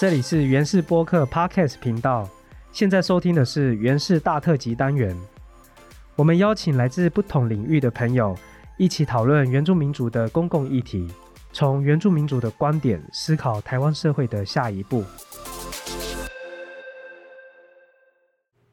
这里是原氏播客 Podcast 频道，现在收听的是原氏大特辑单元。我们邀请来自不同领域的朋友，一起讨论原住民族的公共议题，从原住民族的观点思考台湾社会的下一步。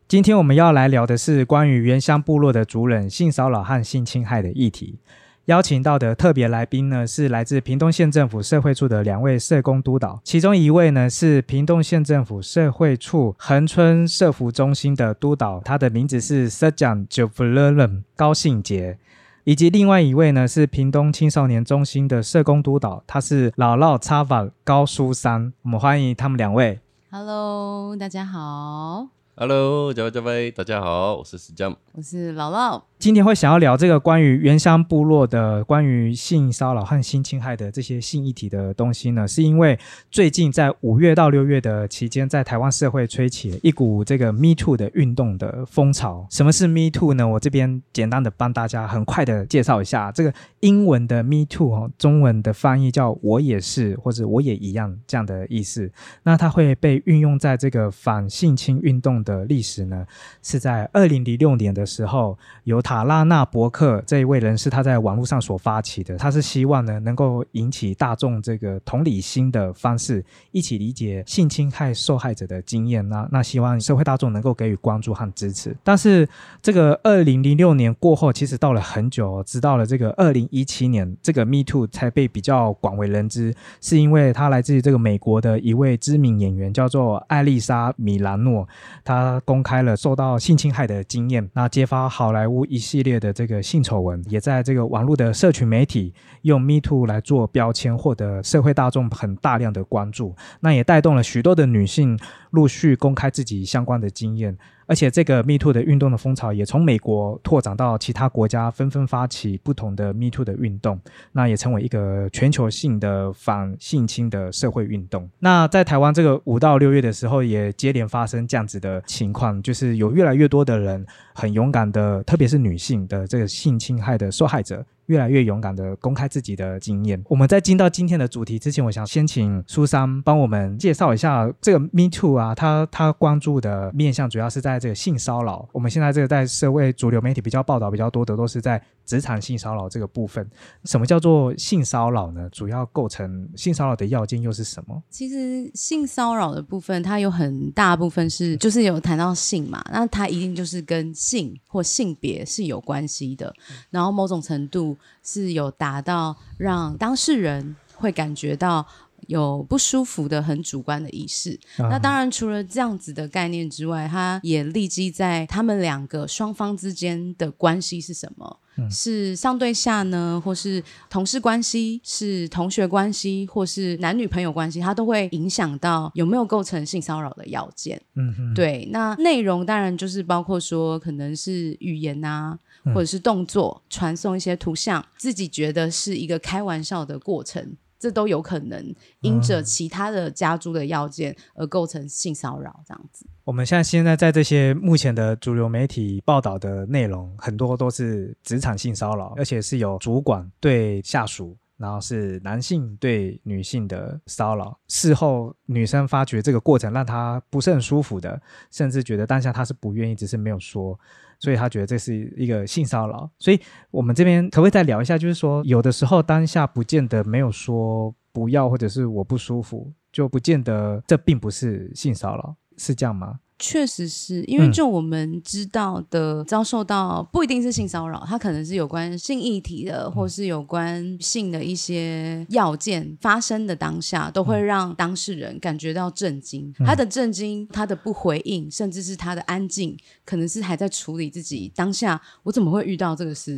今天我们要来聊的是关于原乡部落的族人性骚扰和性侵害的议题。邀请到的特别来宾呢，是来自屏东县政府社会处的两位社工督导，其中一位呢是屏东县政府社会处恒春社服中心的督导，他的名字是 Serjan j o v l e n 高信杰，以及另外一位呢是屏东青少年中心的社工督导，他是老老插法高书山，我们欢迎他们两位。Hello，大家好。Hello，各位各位，大家好，我是史江，我是姥姥。今天会想要聊这个关于原乡部落的关于性骚扰和性侵害的这些性议题的东西呢，是因为最近在五月到六月的期间，在台湾社会吹起了一股这个 Me Too 的运动的风潮。什么是 Me Too 呢？我这边简单的帮大家很快的介绍一下，这个英文的 Me Too 哦，中文的翻译叫我也是或者我也一样这样的意思。那它会被运用在这个反性侵运动的历史呢，是在二零零六年的时候由塔拉纳伯克这一位人士，他在网络上所发起的，他是希望呢能够引起大众这个同理心的方式，一起理解性侵害受害者的经验。那那希望社会大众能够给予关注和支持。但是这个二零零六年过后，其实到了很久，直到了这个二零一七年，这个 Me Too 才被比较广为人知，是因为他来自于这个美国的一位知名演员，叫做艾丽莎米兰诺，他公开了受到性侵害的经验，那揭发好莱坞。一系列的这个性丑闻，也在这个网络的社群媒体用 Me Too 来做标签，获得社会大众很大量的关注。那也带动了许多的女性陆续公开自己相关的经验。而且这个 Me Too 的运动的风潮也从美国拓展到其他国家，纷纷发起不同的 Me Too 的运动，那也成为一个全球性的反性侵的社会运动。那在台湾这个五到六月的时候，也接连发生这样子的情况，就是有越来越多的人很勇敢的，特别是女性的这个性侵害的受害者。越来越勇敢的公开自己的经验。我们在进到今天的主题之前，我想先请苏珊帮我们介绍一下这个 Me Too 啊，他他关注的面向主要是在这个性骚扰。我们现在这个在社会主流媒体比较报道比较多的，都是在职场性骚扰这个部分。什么叫做性骚扰呢？主要构成性骚扰的要件又是什么？其实性骚扰的部分，它有很大部分是就是有谈到性嘛，那它一定就是跟性或性别是有关系的，然后某种程度。是有达到让当事人会感觉到有不舒服的很主观的意识。那当然，除了这样子的概念之外，它也立基在他们两个双方之间的关系是什么？是上对下呢，或是同事关系，是同学关系，或是男女朋友关系，它都会影响到有没有构成性骚扰的要件。嗯，对。那内容当然就是包括说，可能是语言啊。或者是动作传送一些图像，自己觉得是一个开玩笑的过程，这都有可能因着其他的加诸的要件而构成性骚扰这样子。我们现在现在在这些目前的主流媒体报道的内容，很多都是职场性骚扰，而且是有主管对下属。然后是男性对女性的骚扰，事后女生发觉这个过程让她不是很舒服的，甚至觉得当下她是不愿意，只是没有说，所以他觉得这是一个性骚扰。所以我们这边可不可以再聊一下，就是说有的时候当下不见得没有说不要，或者是我不舒服，就不见得这并不是性骚扰，是这样吗？确实是因为就我们知道的，遭受到不一定是性骚扰，它可能是有关性议题的，或是有关性的一些要件发生的当下，都会让当事人感觉到震惊。他的震惊，他的不回应，甚至是他的安静，可能是还在处理自己当下，我怎么会遇到这个事？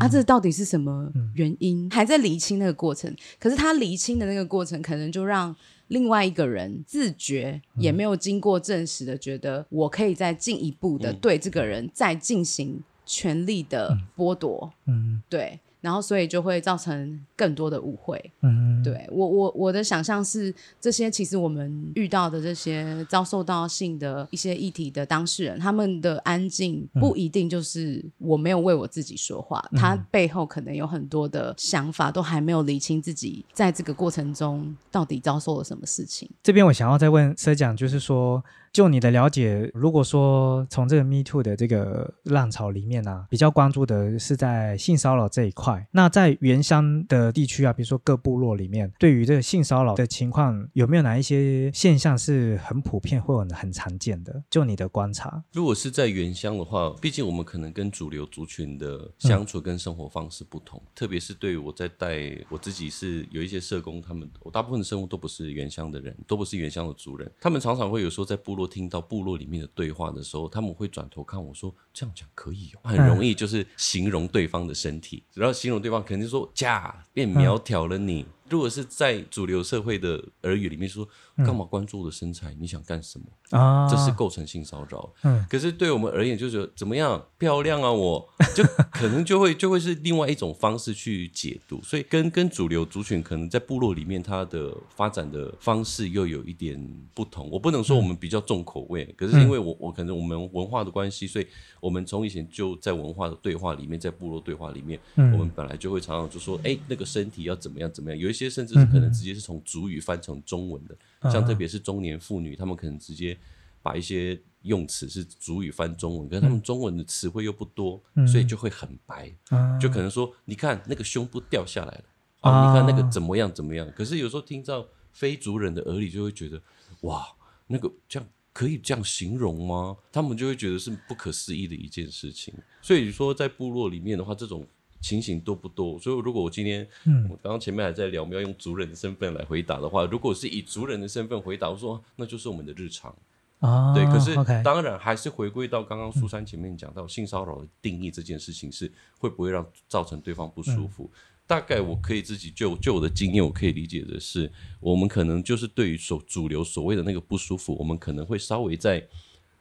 啊，这到底是什么原因？还在厘清那个过程。可是他厘清的那个过程，可能就让。另外一个人自觉也没有经过证实的，觉得我可以再进一步的对这个人再进行权力的剥夺。嗯，对。然后所以就会造成更多的误会。嗯，对我我我的想象是，这些其实我们遇到的这些遭受到性的一些议题的当事人，他们的安静不一定就是我没有为我自己说话，他背后可能有很多的想法，都还没有理清自己在这个过程中到底遭受了什么事情。这边我想要再问社长，就是说，就你的了解，如果说从这个 Me Too 的这个浪潮里面啊，比较关注的是在性骚扰这一块，那在原乡的地区啊，比如说各部落里面，对于这个性骚扰的情况，有没有哪一些现象是很普遍或者很常见的？就你的观察，如果是在原乡的话，毕竟我们可能跟主流族群的相处跟生活方式不同，特别是对于我在带我自己是有一些社工，他们我大部分的生活都不是原乡的人，都不是原乡的族人，他们常常会有时候在部落听到部落里面的对话的时候，他们会转头看我说这样讲可以哦，很容易就是形容对方的身体，然后形容对方肯定说假变苗条了你。如果是在主流社会的耳语里面说，干嘛关注我的身材？你想干什么？啊，这是构成性骚扰。嗯可是对我们而言，就是怎么样漂亮啊我，就可能就会就会是另外一种方式去解读。所以跟跟主流族群可能在部落里面，它的发展的方式又有一点不同。我不能说我们比较重口味，可是因为我我可能我们文化的关系，所以我们从以前就在文化的对话里面，在部落对话里面，嗯我们本来就会常常就说，哎，那个身体要怎么样怎么样。有一些甚至是可能直接是从主语翻成中文的，像特别是中年妇女，她们可能直接把一些用词是主语翻中文，可是他们中文的词汇又不多，所以就会很白，啊就可能说，你看那个胸部掉下来了，啊哦，你看那个怎么样怎么样。可是有时候听到非族人的耳里，就会觉得，哇，那个这样。可以这样形容吗？他们就会觉得是不可思议的一件事情。所以说，在部落里面的话，这种情形多不多？所以，如果我今天，嗯我刚刚前面还在聊，我们要用族人的身份来回答的话，如果是以族人的身份回答，我说那就是我们的日常。啊，对，可是当然还是回归到刚刚苏珊前面讲到性骚扰的定义这件事情是会不会让造成对方不舒服？大概我可以自己就就我的经验，我可以理解的是，我们可能就是对于所主流所谓的那个不舒服，我们可能会稍微在，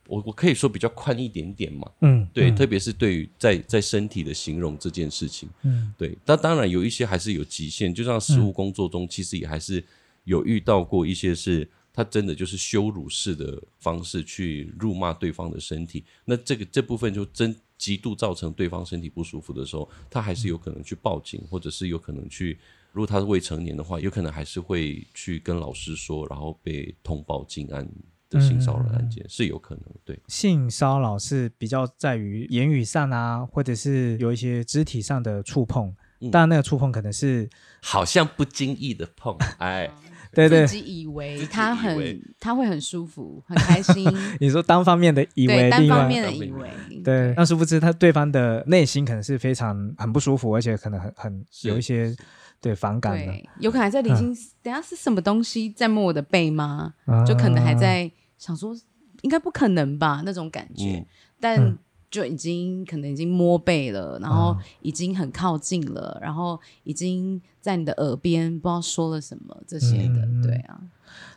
我我可以说比较宽一点点嘛。嗯，对，嗯。特别是对于在在身体的形容这件事情，嗯，对，但当然有一些还是有极限，就像实务工作中，其实也还是有遇到过一些是，他真的就是羞辱式的方式去辱骂对方的身体，那这个这部分就真极度造成对方身体不舒服的时候，他还是有可能去报警，或者是有可能去，如果他是未成年的话，有可能还是会去跟老师说，然后被通报进案的性骚扰案件、是有可能，对。性骚扰是比较在于言语上啊，或者是有一些肢体上的触碰。嗯。当然，那个触碰可能是好像不经意的碰，哎，对对。自，己以为他很他会很舒服，很开心，你说单方面的以为，单方面的以为，对，但殊不知他对方的内心可能是非常很不舒服，而且可能很很有一些对反感的，对，有可能还在理清，等下是什么东西在摸我的背吗？啊。就可能还在想说，应该不可能吧那种感觉，嗯。但嗯。就已经可能已经摸背了，然后啊。已经很靠近了，然后已经在你的耳边不知道说了什么这些的，嗯对啊，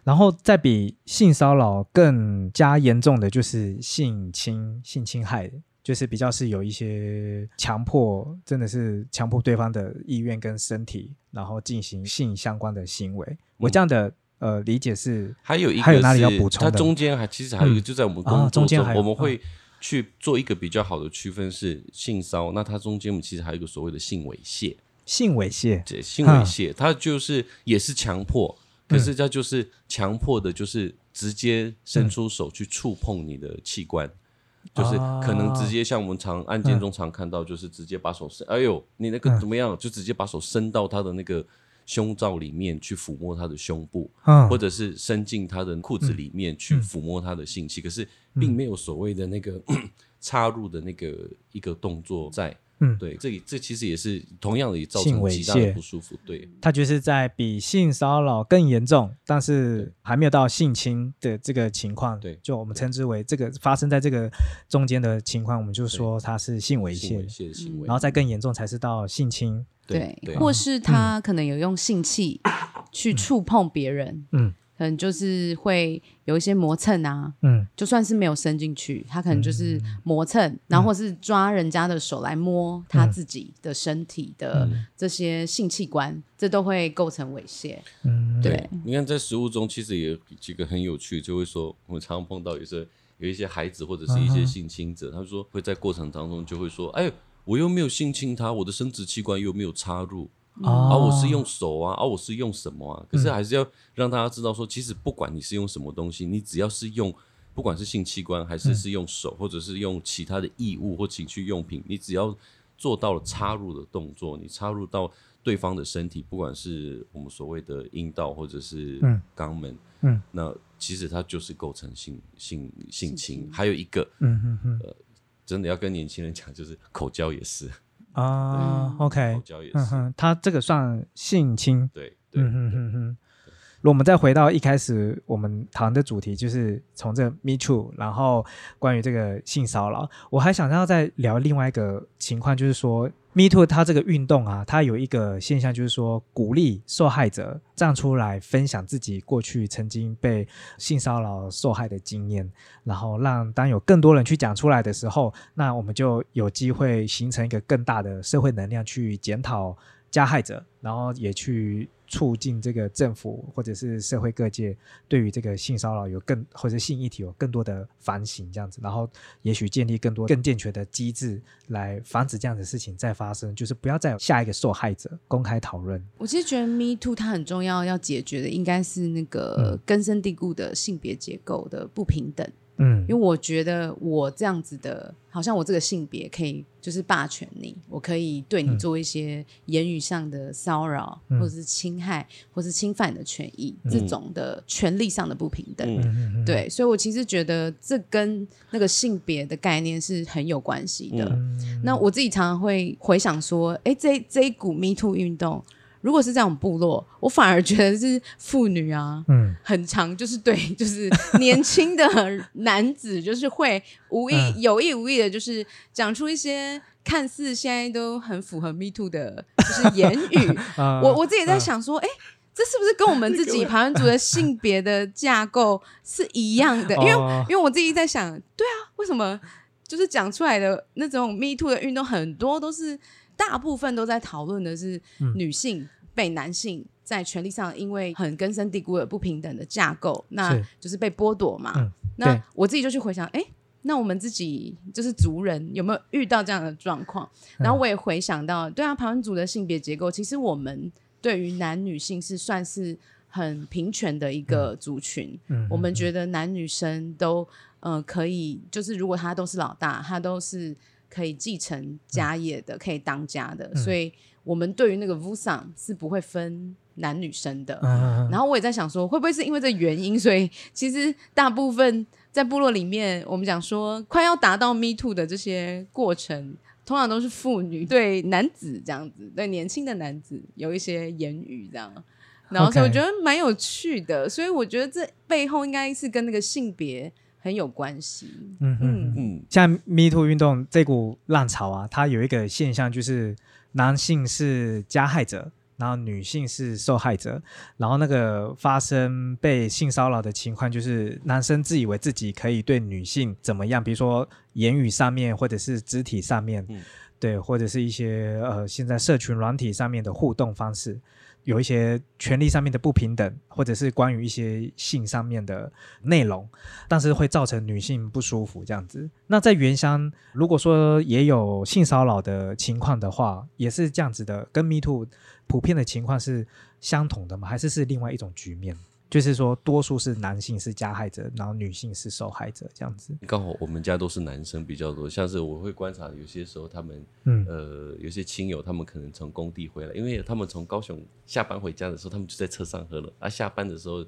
然后再比性骚扰更加严重的就是性侵、性侵害，就是比较是有一些强迫，真的是强迫对方的意愿跟身体，然后进行性相关的行为。我这样的呃理解是，还有一个还有哪里要是补充它中间还其实还有一个，嗯就在我们啊工作中，中间我们会去做一个比较好的区分是性骚，那它中间我们其实还有一个所谓的性猥亵。性猥亵，这性猥亵，它就是也是强迫，可是它就是强迫的，就是直接伸出手去触碰你的器官。就是可能直接像我们常案件中常看到，就是直接把手伸，哎呦，你那个怎么样？就直接把手伸到他的那个胸罩里面去抚摸他的胸部，嗯或者是伸进他的裤子里面去抚摸他的性器，可是并没有所谓的那个 插入的那个一个动作在。嗯对，这里这其实也是同样的也造性猥成极大的亵不舒服。对，它就是在比性骚扰更严重，但是还没有到性侵的这个情况。对就我们称之为这个发生在这个中间的情况，我们就说它是性猥亵性猥，亵的行为，然后再更严重才是到性侵。对对或是他可能有用性器去触碰别人，嗯可能就是会有一些磨蹭啊，嗯。就算是没有伸进去，他可能就是磨蹭，然后或是抓人家的手来摸他自己的身体的这些性器官，这都会构成猥亵。嗯，对，你看在食物中，其实也有几个很有趣，就会说我们常常碰到有些有一些孩子或者是一些性侵者，他说会在过程当中就会说，哎，我又没有性侵他，我的生殖器官又没有插入，啊，哦，我是用手啊，啊，我是用什么啊？可是还是要让大家知道说，其实不管你是用什么东西，你只要是用，不管是性器官还是是用手，或者是用其他的异物或情趣用品，你只要做到了插入的动作，你插入到对方的身体，不管是我们所谓的阴道或者是嗯。肛门，嗯，那其实它就是构成性性性性侵。还有一个嗯嗯嗯真的要跟年轻人讲，就是口交也是，啊嗯，OK，口交也是，嗯哼，他这个算性侵，对对嗯哼哼哼。如果我们再回到一开始我们谈的主题，就是从这 Me Too，然后关于这个性骚扰，我还想要再聊另外一个情况，就是说 Me Too 它这个运动啊，它有一个现象，就是说鼓励受害者站出来分享自己过去曾经被性骚扰受害的经验，然后让当有更多人去讲出来的时候，那我们就有机会形成一个更大的社会能量去检讨加害者，然后也去促进这个政府或者是社会各界对于这个性骚扰有更或者性议题有更多的反省，这样子，然后也许建立更多更健全的机制来防止这样的事情再发生，就是不要再有下一个受害者公开讨论。我其实觉得 Me Too 它很重要，要解决的应该是那个根深蒂固的性别结构的不平等。嗯因为我觉得我这样子的，好像我这个性别可以就是霸权你，我可以对你做一些言语上的骚扰，嗯。或者是侵害，或是侵犯你的权益，这种的权利上的不平等。嗯。嗯嗯，对，所以我其实觉得这跟那个性别的概念是很有关系的。嗯。那我自己常常会回想说，哎，这这一股 Me Too 运动，如果是这种部落，我反而觉得是妇女啊，嗯很长，就是对，就是年轻的男子，就是会无意、嗯有意无意的，就是讲出一些看似现在都很符合 Me Too 的，就是言语。啊我我自己也在想说，哎、这是不是跟我们自己排湾族的性别的架构是一样的？因为哦因为我自己在想，对啊，为什么就是讲出来的那种 Me Too 的运动，很多都是大部分都在讨论的是嗯女性被男性在权利上因为很根深蒂固的不平等的架构，那就是被剥夺嘛。嗯那我自己就去回想，哎。那我们自己就是族人有没有遇到这样的状况？嗯然后我也回想到，对啊，台湾族的性别结构，其实我们对于男女性是算是很平权的一个族群。嗯我们觉得男女生都呃可以，就是如果他都是老大，他都是可以继承家业的，可以当家的，所以我们对于那个 Vusan 是不会分男女生的。嗯然后我也在想说，会不会是因为这原因，所以其实大部分在部落里面，我们讲说快要达到 Me Too 的这些过程，通常都是妇女对男子这样子，对年轻的男子有一些言语这样。然后所以我觉得蛮有趣的，所以我觉得这背后应该是跟那个性别很有关系。嗯嗯。嗯，像 Me Too 运动这股浪潮啊，它有一个现象，就是男性是加害者，然后女性是受害者，然后那个发生被性骚扰的情况，就是男生自以为自己可以对女性怎么样，比如说言语上面，或者是肢体上面，嗯对，或者是一些呃现在社群软体上面的互动方式。有一些权利上面的不平等，或者是关于一些性上面的内容，但是会造成女性不舒服这样子。那在原乡，如果说也有性骚扰的情况的话，也是这样子的，跟 Me Too 普遍的情况是相同的吗？还是是另外一种局面？就是说，多数是男性是加害者，然后女性是受害者这样子。刚好我们家都是男生比较多，像是我会观察，有些时候他们嗯。呃，有些亲友他们可能从工地回来，因为他们从高雄下班回家的时候，他们就在车上喝了，啊，下班的时候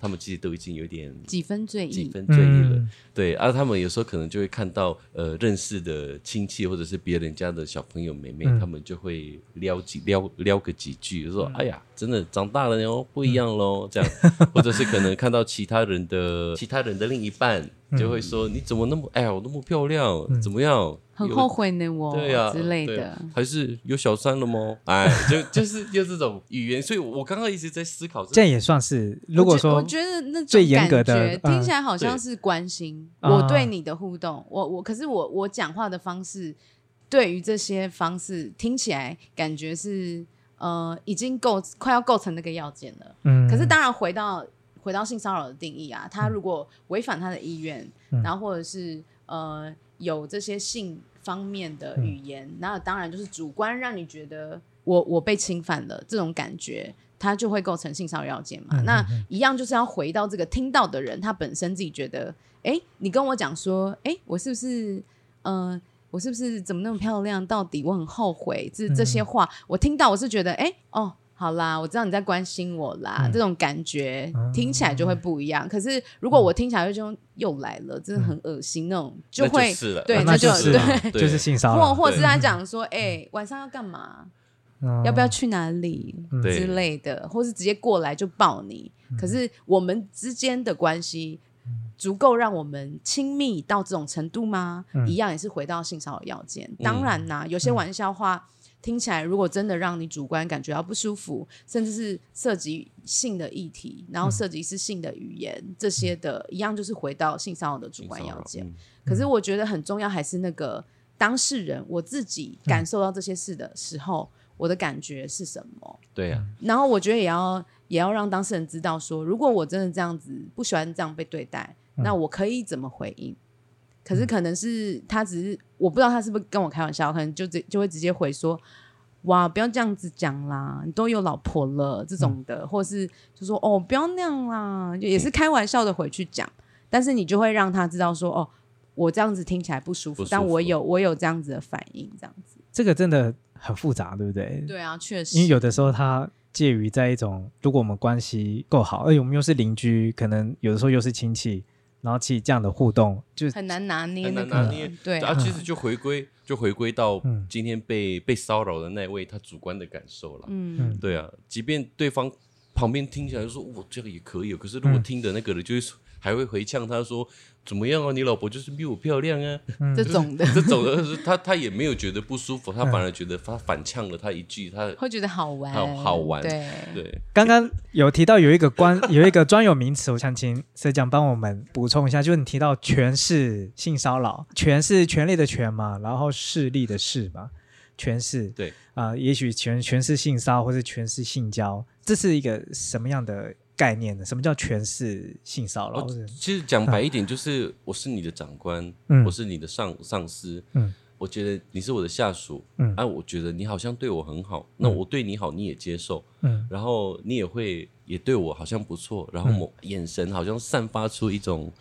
他们其实都已经有点几分醉意。几意，分醉意了，嗯。对，啊，他们有时候可能就会看到呃认识的亲戚或者是别人家的小朋友妹妹，嗯。他们就会撩几撩撩个几句，就说、哎呀，真的长大了哟，不一样喽，这样，或者是可能看到其他人的其他人的另一半。就会说你怎么那么哎呀，我那么漂亮，怎么样？很后悔呢，我对呀、之类的。还是有小三了吗？哎，就 就是就这种语言，所以我刚刚一直在思考这样也算是，如果说我觉得那种最严格的感觉嗯听起来好像是关心啊我对你的互动，我我可是我我讲话的方式，对于这些方式听起来感觉是呃已经构快要构成那个要件了。嗯，可是当然回到回到性骚扰的定义啊，他如果违反他的意愿，嗯然后或者是呃有这些性方面的语言，那当然就是主观让你觉得我我被侵犯了这种感觉。他就会构成性骚扰要件嘛？嗯那一样就是要回到这个听到的人，他本身自己觉得，哎，你跟我讲说，哎，我是不是，呃，我是不是怎么那么漂亮？到底我很后悔，这这些话、我听到，我是觉得，哎，哦，好啦，我知道你在关心我啦，嗯这种感觉哦听起来就会不一样。可是如果我听起来就又来了，真的很恶心那种，就那会是了，对，那那就就是对。就是性骚或扰，或者是他 讲说，哎、晚上要干嘛？嗯要不要去哪里之类的，或是直接过来就抱你。可是我们之间的关系足够让我们亲密到这种程度吗？嗯一样也是回到性骚扰要件。当然啦，有些玩笑话听起来，如果真的让你主观感觉到不舒服，甚至是涉及性的议题，然后涉及是性的语言、这些的，一样就是回到性骚扰的主观要件。嗯可是我觉得很重要，还是那个当事人我自己感受到这些事的时候，我的感觉是什么？对呀、然后我觉得也要也要让当事人知道说，如果我真的这样子不喜欢这样被对待，那我可以怎么回应？可是可能是他只是我不知道他是不是跟我开玩笑，可能就直就会直接回说。哇，不要这样子讲啦！你都有老婆了，这种的，或是就说哦，不要那样啦，就也是开玩笑的回去讲，但是你就会让他知道说，哦，我这样子听起来不舒服，舒服但我有我有这样子的反应，这样子。这个真的很复杂，对不对？对啊，确实，因为有的时候他介于在一种，如果我们关系够好，而且我们又是邻居，可能有的时候又是亲戚，然后其实这样的互动，就是很难拿捏很那个，难拿捏。对然啊，其实就回归就回归到嗯今天被、被骚扰的那位他主观的感受了。嗯，对啊，即便对方旁边听起来就说我这个也可以哦，可是如果嗯听的那个人就会说还会回呛他说怎么样啊，你老婆就是比我漂亮啊，这种的。这种的他他也没有觉得不舒服，他嗯反而觉得他反呛了他一句，他会觉得好玩，好好玩。对，对。刚刚有提到有一个关有一个专有名词，我想请社长帮我们补充一下，就是你提到权势性骚扰，权是权力的权嘛，然后势力的势嘛，权势对。啊、也许权权是性骚或是权是性交，这是一个什么样的概念呢？什么叫权势性骚扰？其实讲白一点，就是我是你的长官，嗯。我是你的上上司，嗯。我觉得你是我的下属，嗯。啊，我觉得你好像对我很好，那我对你好你也接受，嗯。然后你也会也对我好像不错，然后某眼神好像散发出一种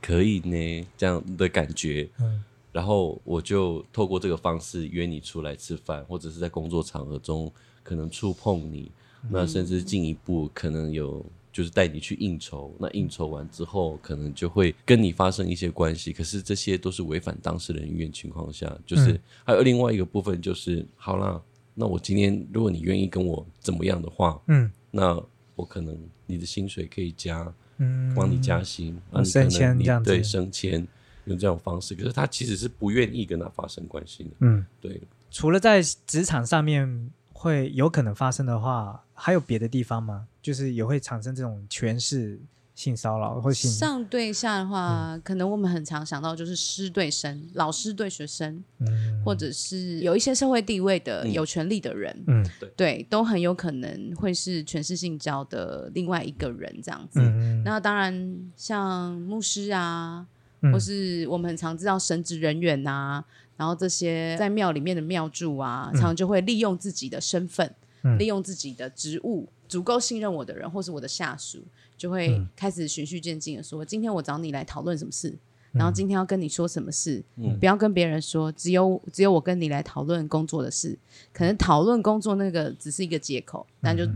可以呢这样的感觉，嗯。然后我就透过这个方式约你出来吃饭，或者是在工作场合中可能触碰你，那甚至进一步可能有就是带你去应酬，那应酬完之后可能就会跟你发生一些关系，可是这些都是违反当事人意愿情况下，就是、嗯。还有另外一个部分就是好啦，那我今天如果你愿意跟我怎么样的话，嗯。那我可能你的薪水可以加，嗯，帮你加薪，哦啊，你可能升迁你这样子。对升迁用这种方式，可是他其实是不愿意跟他发生关系的，嗯。对，除了在职场上面会有可能发生的话，还有别的地方吗？就是也会产生这种权势性骚扰或性上对下的话，可能我们很常想到就是师对生，老师对学生，嗯。或者是有一些社会地位的、嗯。有权利的人，嗯对，都很有可能会是权势性交的另外一个人这样子。嗯。那当然，像牧师啊，嗯。或是我们很常知道神职人员呐、然后这些在庙里面的庙祝啊，常常就会利用自己的身份，嗯。利用自己的职务，足够信任我的人，或是我的下属，就会嗯。开始循序渐进的说，今天我找你来讨论什么事。然后今天要跟你说什么事，嗯。不要跟别人说，只有只有我跟你来讨论工作的事。可能讨论工作那个只是一个借口，那就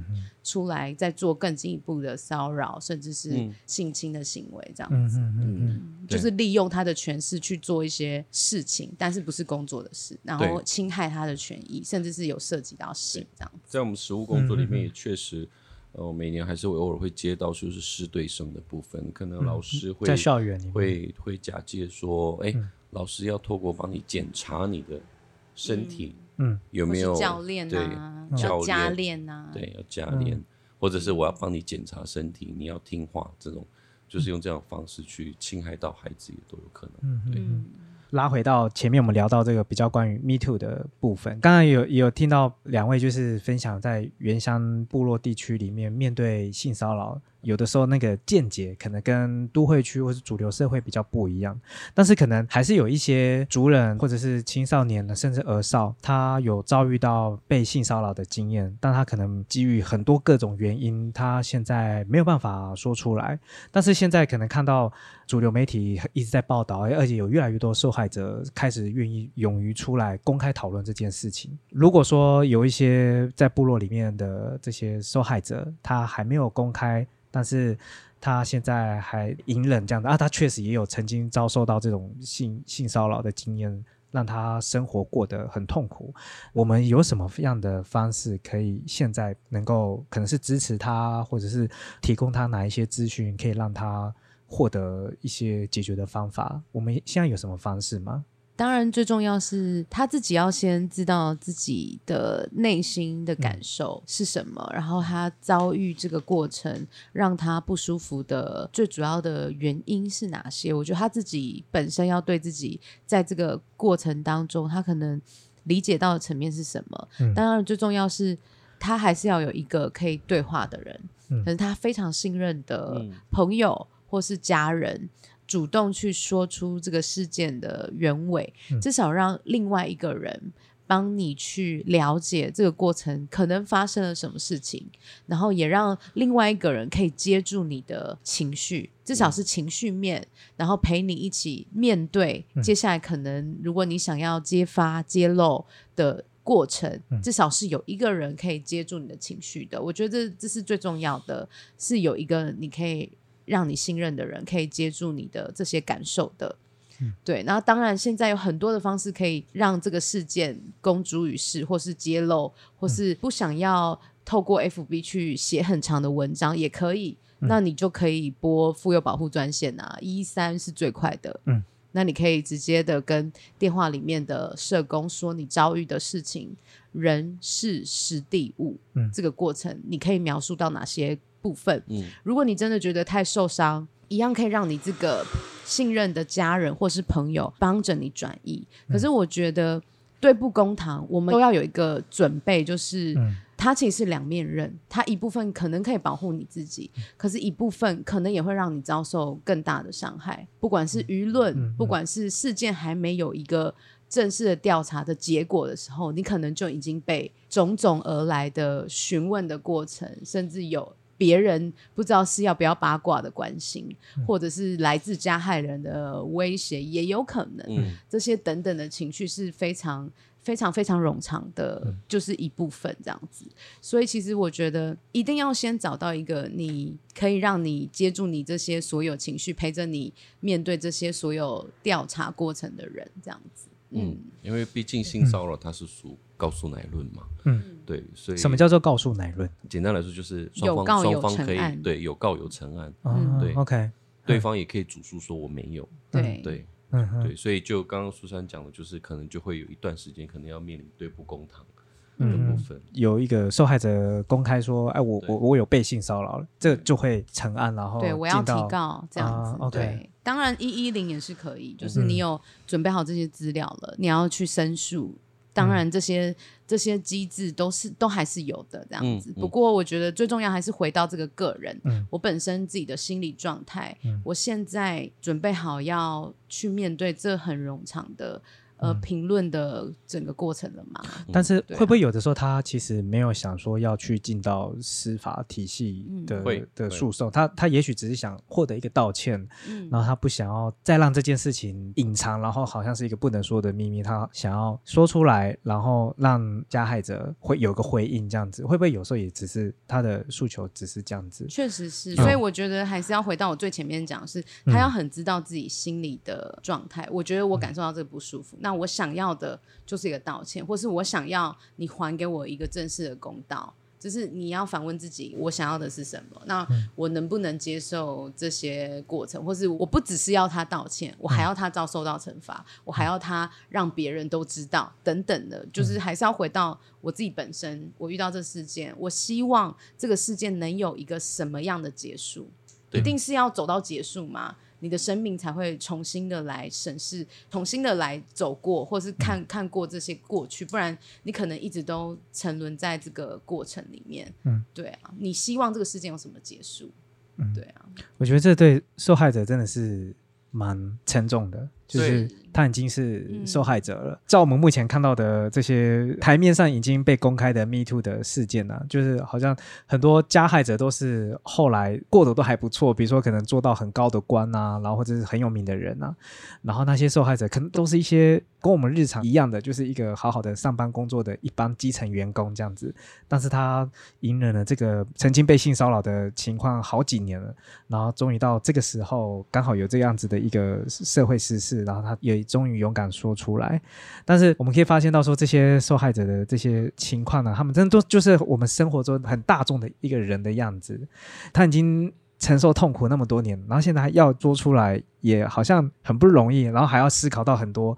出来再做更进一步的骚扰，甚至是嗯。性侵的行为，这样嗯子。嗯嗯嗯，就是利用他的权势去做一些事情，但是不是工作的事，然后侵害他的权益，甚至是有涉及到性这样子。在我们实务工作里面也确实，呃，每年还是会偶尔会接到就是师对生的部分，可能老师会在校园里面，会会假借说，哎、老师要透过帮你检查你的身体，嗯，或是有没有教练对啊，加练练啊，对，要加练，或者是我要帮你检查身体，你要听话，这种就是用这样的方式去侵害到孩子，也都有可能。对，嗯，拉回到前面我们聊到这个比较关于 Me Too 的部分，刚刚有也有听到两位就是分享在原乡部落地区里面面对性骚扰，有的时候那个见解可能跟都会区或是主流社会比较不一样，但是可能还是有一些族人或者是青少年的甚至儿少，他有遭遇到被性骚扰的经验，但他可能基于很多各种原因，他现在没有办法说出来，但是现在可能看到主流媒体一直在报道，而且有越来越多受害者开始愿意勇于出来公开讨论这件事情。如果说有一些在部落里面的这些受害者，他还没有公开，但是他现在还隐忍这样的啊，他确实也有曾经遭受到这种性性骚扰的经验。让他生活过得很痛苦。我们有什么样的方式可以现在能够可能是支持他，或者是提供他哪一些资讯，可以让他获得一些解决的方法？我们现在有什么方式吗？当然，最重要是他自己要先知道自己的内心的感受是什么，然后他遭遇这个过程让他不舒服的最主要的原因是哪些？我觉得他自己本身要对自己在这个过程当中，他可能理解到的层面是什么。嗯当然，最重要是他还是要有一个可以对话的人，嗯可是他非常信任的嗯朋友或是家人。主动去说出这个事件的原委，嗯。至少让另外一个人帮你去了解这个过程可能发生了什么事情，然后也让另外一个人可以接住你的情绪，至少是情绪面，然后陪你一起面对嗯。接下来可能如果你想要揭发揭露的过程，嗯。至少是有一个人可以接住你的情绪的。我觉得这这是最重要的，是有一个你可以让你信任的人可以接住你的这些感受的。对，然后当然现在有很多的方式可以让这个事件公诸于世，或是揭露，或是不想要透过 FB 去写很长的文章也可以。那你就可以拨妇幼保护专线啊，一三是最快的。嗯，那你可以直接的跟电话里面的社工说你遭遇的事情，人事实地物，嗯这个过程你可以描述到哪些部分？嗯，如果你真的觉得太受伤，一样可以让你这个信任的家人或是朋友帮着你转移。可是我觉得对簿公堂，我们都要有一个准备，就是。嗯它其实是两面刃，它一部分可能可以保护你自己，可是一部分可能也会让你遭受更大的伤害。不管是舆论，不管是事件还没有一个正式的调查的结果的时候，你可能就已经被种种而来的询问的过程，甚至有别人不知道是要不要八卦的关心，或者是来自加害人的威胁，也有可能。嗯这些等等的情绪是非常。非常非常冗长的，就是一部分这样子，所以其实我觉得一定要先找到一个你可以让你接住你这些所有情绪，陪着你面对这些所有调查过程的人，这样子。嗯，因为毕竟性骚扰它是属告诉乃论嘛，嗯，对，所以什么叫做告诉乃论？简单来说就是双方有告有双方可以成案。对有告有成案，哦对，OK，对方也可以主诉说我没有，对。对。嗯哼，对，所以就刚刚苏珊讲的，就是可能就会有一段时间可能要面临对簿公堂的嗯部分，有一个受害者公开说：“哎，我我我有被性骚扰了。”这就会成案，然后对，我要提告这样子。对，当然一一零也是可以，就是嗯。你有准备好这些资料了，你要去申诉。当然，这些、这些机制都是都还是有的这样子。不过，我觉得最重要还是回到这个个人，嗯我本身自己的心理状态，嗯。我现在准备好要去面对这很冗长的呃嗯。评论的整个过程了嘛？但是会不会有的时候他其实没有想说要去进到司法体系的、的诉讼，他他也许只是想获得一个道歉，嗯。然后他不想要再让这件事情隐藏，然后好像是一个不能说的秘密，他想要说出来，然后让加害者会有个回应，这样子会不会有时候也只是他的诉求只是这样子？确实是，嗯。所以我觉得还是要回到我最前面讲是，嗯他要很知道自己心里的状态。我觉得我感受到这个不舒服，那我想要的就是一个道歉，或是我想要你还给我一个正式的公道。就是你要反问自己，我想要的是什么？那嗯我能不能接受这些过程，或是我不只是要他道歉，我还要他遭受到惩罚，我还要他让别人都知道，等等的，就是还是要回到我自己本身。我遇到这事件，我希望这个事件能有一个什么样的结束？一定是要走到结束吗？你的生命才会重新的来审视，重新的来走过，或是看看过这些过去，不然你可能一直都沉沦在这个过程里面。嗯，对啊，你希望这个事件有什么结束？嗯。对啊，我觉得这对受害者真的是蛮沉重的，就是他已经是嗯受害者了。照我们目前看到的这些台面上已经被公开的 Me Too 的事件呢、就是好像很多加害者都是后来过得都还不错，比如说可能做到很高的官啊，然后或者是很有名的人啊，然后那些受害者可能都是一些跟我们日常一样的，就是一个好好的上班工作的一般基层员工这样子，但是他隐忍了这个曾经被性骚扰的情况好几年了。然后终于到这个时候，刚好有这样子的一个社会时事，然后他也终于勇敢说出来。但是我们可以发现到说，这些受害者的这些情况呢，他们真的都就是我们生活中很大众的一个人的样子。他已经承受痛苦那么多年，然后现在还要说出来，也好像很不容易，然后还要思考到很多。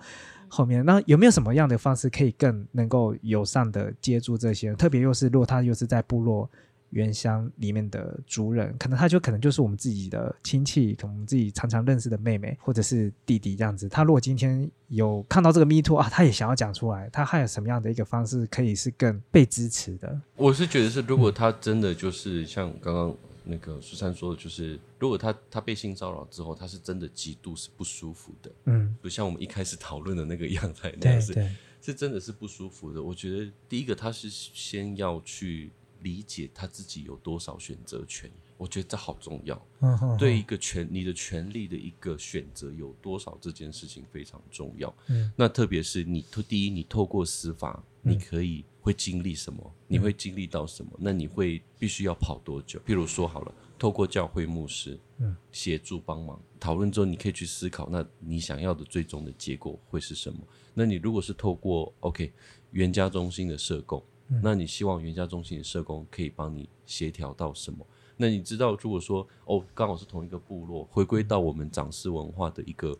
后面，那有没有什么样的方式可以更能够友善的接住这些人？特别又是如果他又是在部落原乡里面的族人，可能他就可能就是我们自己的亲戚，可能我们自己常常认识的妹妹或者是弟弟这样子。他如果今天有看到这个 Me Too 啊，他也想要讲出来，他还有什么样的一个方式可以是更被支持的？我是觉得是，如果他真的就是像刚刚那个苏珊说的，就是如果他他被性骚扰之后，他是真的极度是不舒服的，嗯，不像我们一开始讨论的那个样态那对样是对，是真的是不舒服的。我觉得第一个他是先要去理解他自己有多少选择权，我觉得这好重要。嗯哼，对一个权你的权利的一个选择有多少这件事情非常重要。嗯，那特别是你透第一，你透过司法，你可以会经历什么？你会经历到什么？那你会必须要跑多久？譬如说好了，透过教会牧师，嗯，协助帮忙讨论之后，你可以去思考，那你想要的最终的结果会是什么？那你如果是透过 OK 原家中心的社工，那你希望原家中心的社工可以帮你协调到什么？那你知道，如果说哦，刚好是同一个部落，回归到我们长势文化的一个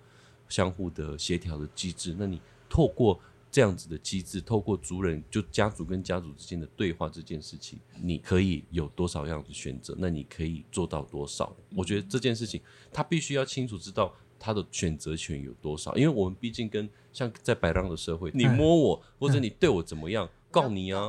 相互的协调的机制，那你透过这样子的机制，透过族人就家族跟家族之间的对话这件事情，你可以有多少样的选择？那你可以做到多少？我觉得这件事情他必须要清楚知道他的选择权有多少，因为我们毕竟跟像在白浪的社会，你摸我或者你对我怎么样，告你啊，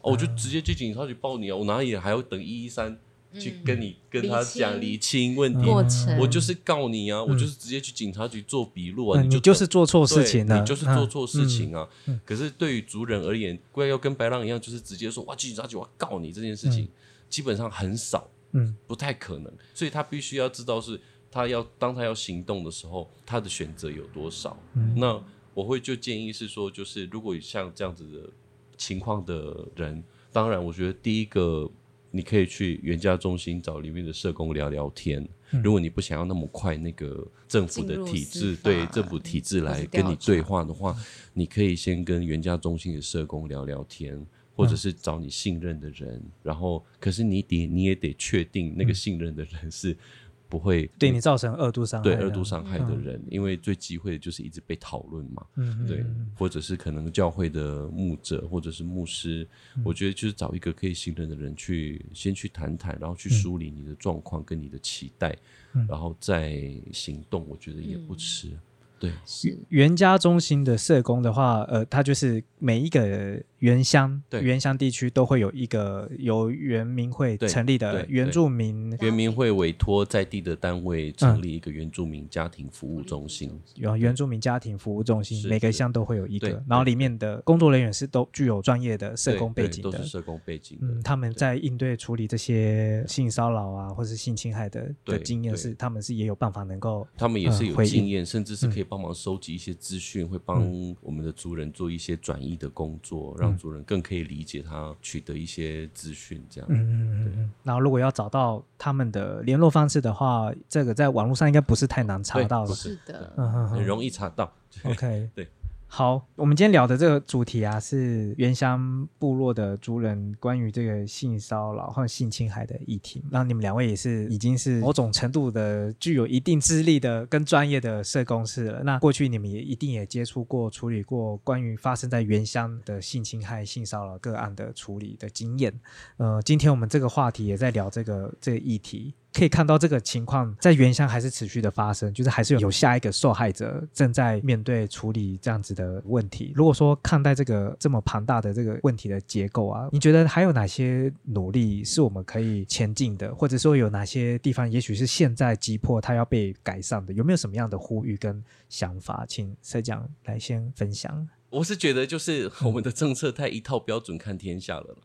哦，我就直接去警察局报你啊，我哪里还要等一一三去跟你跟他讲理厘清问题？过程。我就是告你啊，我就是直接去警察局做笔录啊，嗯你就就是做错事情了，你就是做错事情啊。嗯。可是对于族人而言，怪要跟白浪一样，就是直接说哇，去警察局我要告你这件事情，基本上很少，嗯，不太可能。所以他必须要知道是他要当他要行动的时候，他的选择有多少。嗯。那我会就建议是说，就是如果像这样子的情况的人，当然我觉得第一个。你可以去原家中心找里面的社工聊聊天。如果你不想要那么快那个政府的体制，对政府体制来跟你对话的话，你可以先跟原家中心的社工聊聊天，或者是找你信任的人。然后，可是你得你也得确定那个信任的人是不会对你造成二度伤害，对二度伤害的人，因为最忌讳的就是一直被讨论嘛。嗯，嗯，对嗯，或者是可能教会的牧者或者是牧师，我觉得就是找一个可以信任的人去先去谈谈，然后去梳理你的状况跟你的期待，然后再行动，我觉得也不迟。对，是原家中心的社工的话，呃，他就是每一个原乡、对。原乡地区都会有一个由原民会成立的原住民，原民会委托在地的单位成立一个原住民家庭服务中心。有原住民家庭服务中心，每个乡都会有一个，然后里面的工作人员是都具有专业的社工背景的都是。社工背景。嗯，他们在应对处理这些性骚扰啊，或是性侵害的的经验是，他们是也有办法能够他们也是有经验，甚至是可以帮忙收集一些资讯，会帮我们的族人做一些转移的工作，让族人更可以理解他取得一些资讯。这样，嗯嗯嗯嗯。然后如果要找到他们的联络方式的话，这个在网络上应该不是太难查到了。是的，很容易查到。OK，对。好，我们今天聊的这个主题啊，是原乡部落的族人关于这个性骚扰和性侵害的议题。那你们两位也是已经是某种程度的具有一定资历的跟专业的社工师了。那过去你们也一定也接触过、处理过关于发生在原乡的性侵害、性骚扰个案的处理的经验。呃，今天我们这个话题也在聊这个这个议题。可以看到这个情况在原乡还是持续的发生，就是还是有下一个受害者正在面对处理这样子的问题。如果说看待这个这么庞大的这个问题的结构啊，你觉得还有哪些努力是我们可以前进的，或者说有哪些地方也许是现在急迫它要被改善的？有没有什么样的呼吁跟想法？请社长来先分享。我是觉得就是我们的政策太一套标准看天下了。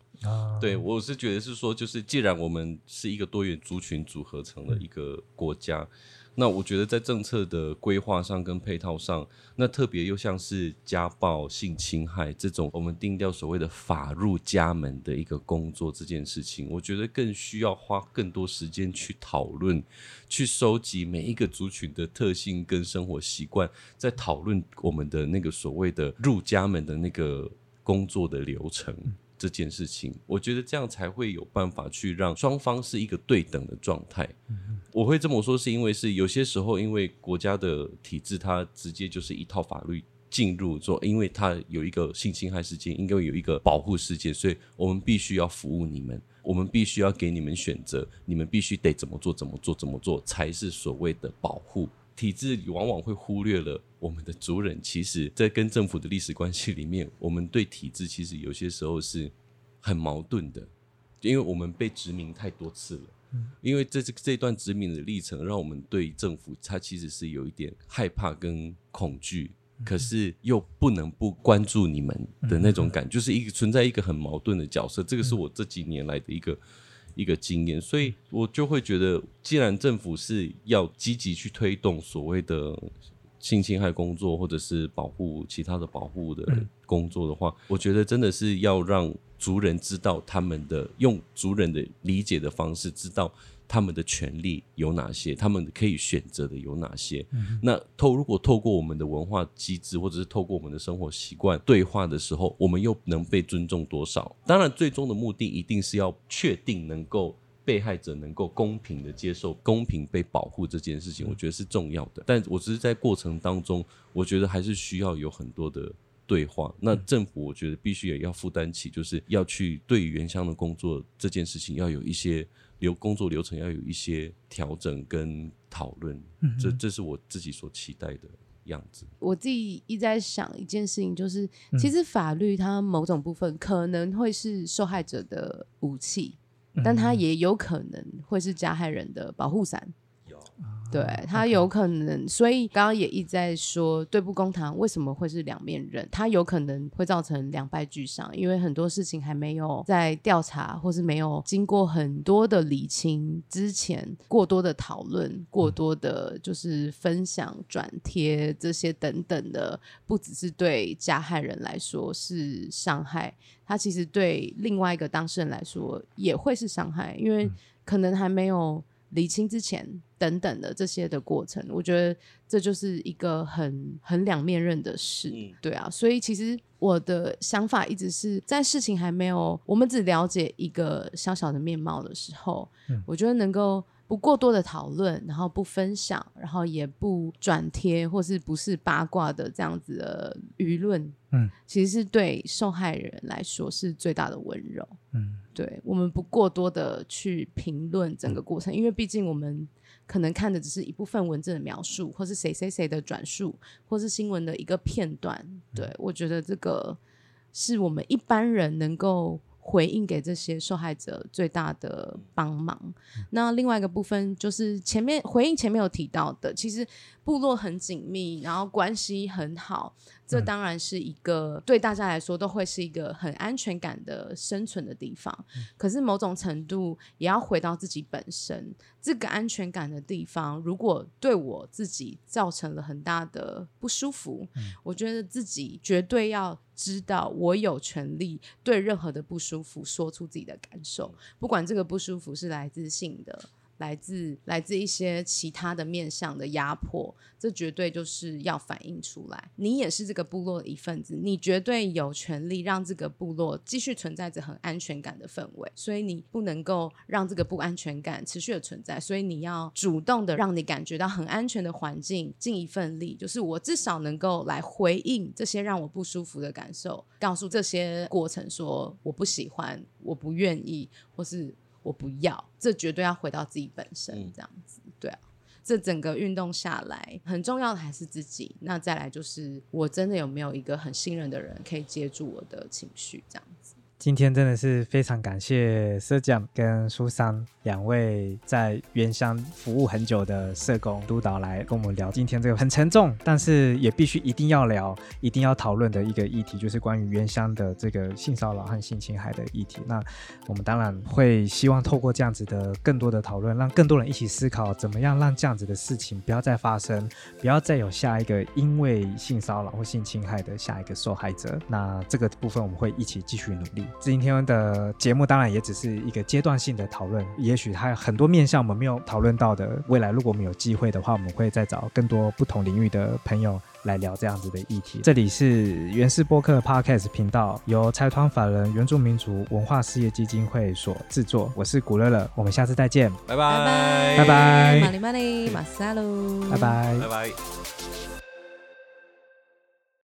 对，我是觉得是说，就是既然我们是一个多元族群组合成的一个国家，那我觉得在政策的规划上跟配套上，那特别又像是家暴、性侵害这种，我们定掉所谓的法入家门的一个工作这件事情，我觉得更需要花更多时间去讨论，去收集每一个族群的特性跟生活习惯，在讨论我们的那个所谓的入家门的那个工作的流程。这件事情，我觉得这样才会有办法去让双方是一个对等的状态。我会这么说，是因为是有些时候，因为国家的体制，它直接就是一套法律进入说，因为它有一个性侵害事件，应该有一个保护事件，所以我们必须要服务你们，我们必须要给你们选择，你们必须得怎么做，怎么做，怎么做才是所谓的保护。体制往往会忽略了我们的族人，其实，在跟政府的历史关系里面，我们对体制其实有些时候是很矛盾的，因为我们被殖民太多次了。因为这这这段殖民的历程，让我们对政府它其实是有一点害怕跟恐惧，可是又不能不关注你们的那种感，就是一个存在一个很矛盾的角色。这个是我这几年来的一个。一个经验，所以我就会觉得，既然政府是要积极去推动所谓的性侵害工作，或者是保护其他的保护的工作的话，我觉得真的是要让族人知道他们的用族人的理解的方式知道。他们的权利有哪些？他们可以选择的有哪些？那透如果透过我们的文化机制，或者是透过我们的生活习惯对话的时候，我们又能被尊重多少？当然，最终的目的一定是要确定能够被害者能够公平的接受、公平被保护这件事情，我觉得是重要的。但我只是在过程当中，我觉得还是需要有很多的对话。那政府我觉得必须也要负担起，就是要去对原乡的工作这件事情要有一些。流工作流程要有一些调整跟讨论，这这是我自己所期待的样子。我自己一直在想一件事情，就是其实法律它某种部分可能会是受害者的武器，但它也有可能会是加害人的保护伞。对他有可能，所以刚刚也一直在说对簿公堂为什么会是两面人，他有可能会造成两败俱伤，因为很多事情还没有在调查或是没有经过很多的理清之前，过多的讨论、过多的就是分享、转贴这些等等的，不只是对加害人来说是伤害，他其实对另外一个当事人来说也会是伤害，因为可能还没有。理清之前等等的这些的过程，我觉得这就是一个很很两面刃的事，对啊，所以其实我的想法一直是在事情还没有我们只了解一个小小的面貌的时候，我觉得能够。不过多的讨论，然后不分享，然后也不转贴，或是不是八卦的这样子的舆论，嗯，其实是对受害人来说是最大的温柔，嗯，对我们不过多的去评论整个过程，因为毕竟我们可能看的只是一部分文字的描述，或是谁谁谁的转述，或是新闻的一个片段，对我觉得这个是我们一般人能够。回应给这些受害者最大的帮忙。那另外一个部分就是前面回应前面有提到的，其实部落很紧密，然后关系很好。这当然是一个对大家来说都会是一个很安全感的生存的地方。可是某种程度也要回到自己本身，这个安全感的地方，如果对我自己造成了很大的不舒服，我觉得自己绝对要知道，我有权利对任何的不舒服说出自己的感受，不管这个不舒服是来自性的。来自来自一些其他的面向的压迫，这绝对就是要反映出来。你也是这个部落的一份子，你绝对有权利让这个部落继续存在着很安全感的氛围，所以你不能够让这个不安全感持续的存在，所以你要主动的让你感觉到很安全的环境，尽一份力，就是我至少能够来回应这些让我不舒服的感受，告诉这些过程说我不喜欢，我不愿意，或是我不要，这绝对要回到自己本身嗯这样子，对啊。这整个运动下来，很重要的还是自己。那再来就是，我真的有没有一个很信任的人可以接住我的情绪，这样子。今天真的是非常感谢社长跟苏珊两位在原乡服务很久的社工督导来跟我们聊今天这个很沉重，但是也必须一定要聊、一定要讨论的一个议题，就是关于原乡的这个性骚扰和性侵害的议题。那我们当然会希望透过这样子的更多的讨论，让更多人一起思考，怎么样让这样子的事情不要再发生，不要再有下一个因为性骚扰或性侵害的下一个受害者。那这个部分我们会一起继续努力。今天的节目当然也只是一个阶段性的讨论，也许还有很多面向我们没有讨论到的。未来如果我们有机会的话，我们会再找更多不同领域的朋友来聊这样子的议题。这里是原氏播客 Podcast 频道，由财团法人原住民族文化事业基金会所制作。我是古乐乐，我们下次再见，拜拜拜拜拜马里马里马萨喽，拜拜拜拜。